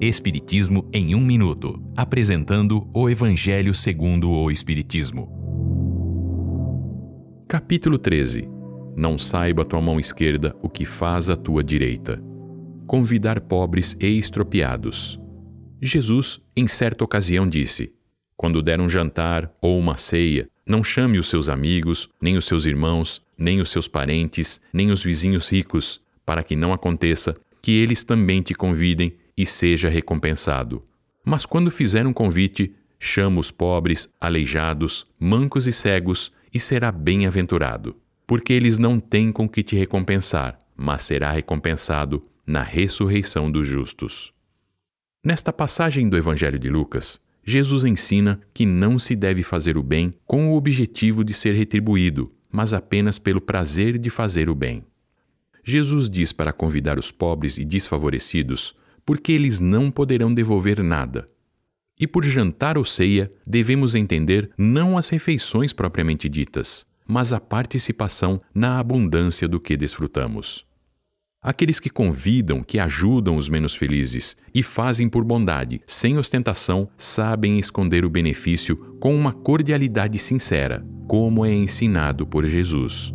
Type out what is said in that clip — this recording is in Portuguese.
Espiritismo em um minuto, apresentando o Evangelho segundo o Espiritismo. Capítulo 13. Não saiba a tua mão esquerda o que faz a tua direita. Convidar pobres e estropiados. Jesus, em certa ocasião, disse: Quando der um jantar ou uma ceia, não chame os seus amigos, nem os seus irmãos, nem os seus parentes, nem os vizinhos ricos, para que não aconteça que eles também te convidem e seja recompensado. Mas quando fizer um convite, chama os pobres, aleijados, mancos e cegos, e será bem-aventurado, porque eles não têm com que te recompensar, mas será recompensado na ressurreição dos justos. Nesta passagem do Evangelho de Lucas, Jesus ensina que não se deve fazer o bem com o objetivo de ser retribuído, mas apenas pelo prazer de fazer o bem. Jesus diz para convidar os pobres e desfavorecidos porque eles não poderão devolver nada. E por jantar ou ceia, devemos entender não as refeições propriamente ditas, mas a participação na abundância do que desfrutamos. Aqueles que convidam, que ajudam os menos felizes e fazem por bondade, sem ostentação, sabem esconder o benefício com uma cordialidade sincera, como é ensinado por Jesus.